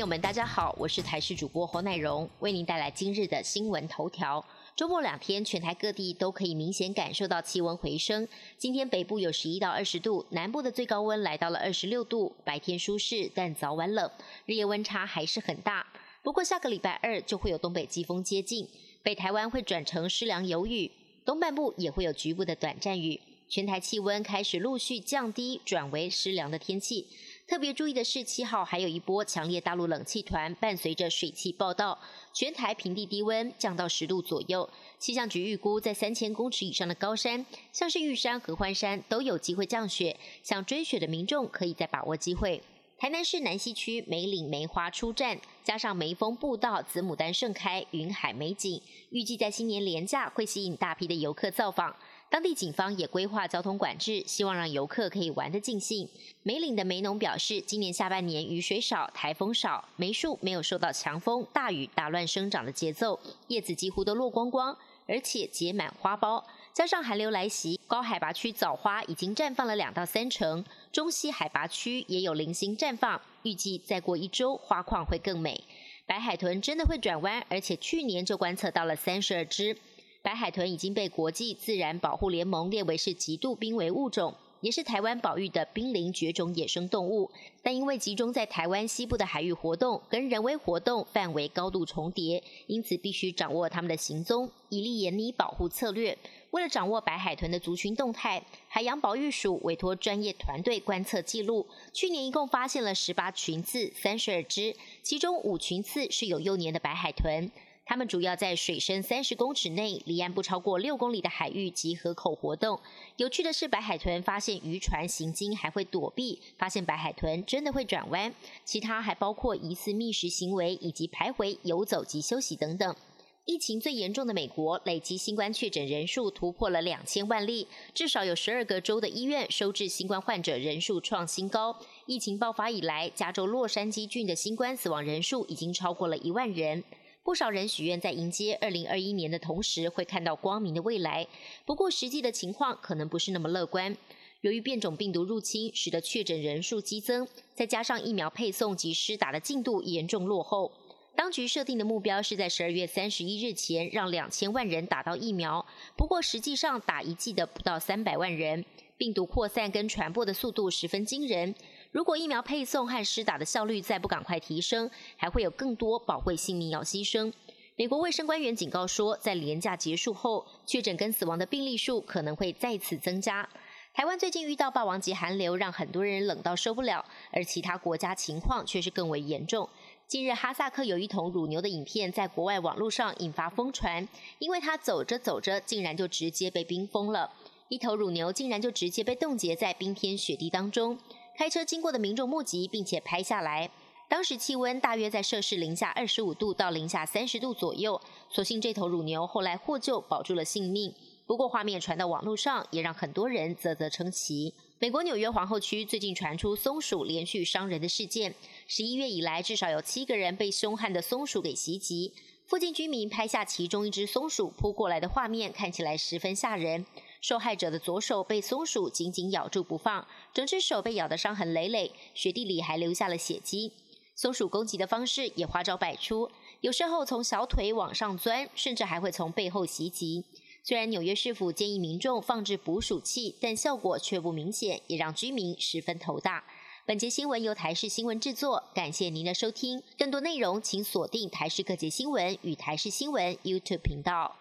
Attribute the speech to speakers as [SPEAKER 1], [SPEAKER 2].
[SPEAKER 1] 朋友们，大家好，我是台视主播侯乃荣，为您带来今日的新闻头条。周末两天，全台各地都可以明显感受到气温回升。今天北部有十一到二十度，南部的最高温来到了二十六度，白天舒适，但早晚冷，日夜温差还是很大。不过下个礼拜二就会有东北季风接近，北台湾会转成湿凉有雨，东半部也会有局部的短暂雨。全台气温开始陆续降低，转为湿凉的天气。特别注意的是，七号还有一波强烈大陆冷气团，伴随着水汽报道，全台平地低温降到十度左右。气象局预估，在三千公尺以上的高山，像是玉山、合欢山，都有机会降雪。想追雪的民众，可以再把握机会。台南市南西区梅岭梅花出站，加上梅峰步道、紫牡丹盛开、云海美景，预计在新年连假会吸引大批的游客造访。当地警方也规划交通管制，希望让游客可以玩得尽兴。梅岭的梅农表示，今年下半年雨水少、台风少，梅树没有受到强风、大雨打乱生长的节奏，叶子几乎都落光光，而且结满花苞。加上寒流来袭，高海拔区枣花已经绽放了两到三成，中西海拔区也有零星绽放，预计再过一周花况会更美。白海豚真的会转弯，而且去年就观测到了三十二只。白海豚已经被国际自然保护联盟列为是极度濒危物种，也是台湾保育的濒临绝种野生动物。但因为集中在台湾西部的海域活动，跟人为活动范围高度重叠，因此必须掌握它们的行踪，以利严拟保护策略。为了掌握白海豚的族群动态，海洋保育署委托专业团队观测记录，去年一共发现了十八群次，三十二只，其中五群次是有幼年的白海豚。它们主要在水深三十公尺内、离岸不超过六公里的海域及河口活动。有趣的是，白海豚发现渔船行经还会躲避，发现白海豚真的会转弯。其他还包括疑似觅食行为以及徘徊、游走及休息等等。疫情最严重的美国，累计新冠确诊人数突破了两千万例，至少有十二个州的医院收治新冠患者人数创新高。疫情爆发以来，加州洛杉矶郡的新冠死亡人数已经超过了一万人。不少人许愿在迎接二零二一年的同时，会看到光明的未来。不过，实际的情况可能不是那么乐观。由于变种病毒入侵，使得确诊人数激增，再加上疫苗配送及施打的进度严重落后，当局设定的目标是在十二月三十一日前让两千万人打到疫苗。不过，实际上打一剂的不到三百万人，病毒扩散跟传播的速度十分惊人。如果疫苗配送和施打的效率再不赶快提升，还会有更多宝贵性命要牺牲。美国卫生官员警告说，在廉假结束后，确诊跟死亡的病例数可能会再次增加。台湾最近遇到霸王级寒流，让很多人冷到受不了，而其他国家情况却是更为严重。近日，哈萨克有一头乳牛的影片在国外网络上引发疯传，因为它走着走着，竟然就直接被冰封了，一头乳牛竟然就直接被冻结在冰天雪地当中。开车经过的民众目击，并且拍下来。当时气温大约在摄氏零下二十五度到零下三十度左右。所幸这头乳牛后来获救，保住了性命。不过画面传到网络上，也让很多人啧啧称奇。美国纽约皇后区最近传出松鼠连续伤人的事件，十一月以来至少有七个人被凶悍的松鼠给袭击。附近居民拍下其中一只松鼠扑过来的画面，看起来十分吓人。受害者的左手被松鼠紧紧咬住不放，整只手被咬得伤痕累累，雪地里还留下了血迹。松鼠攻击的方式也花招百出，有时候从小腿往上钻，甚至还会从背后袭击。虽然纽约市府建议民众放置捕鼠器，但效果却不明显，也让居民十分头大。本节新闻由台视新闻制作，感谢您的收听。更多内容请锁定台视各节新闻与台视新闻 YouTube 频道。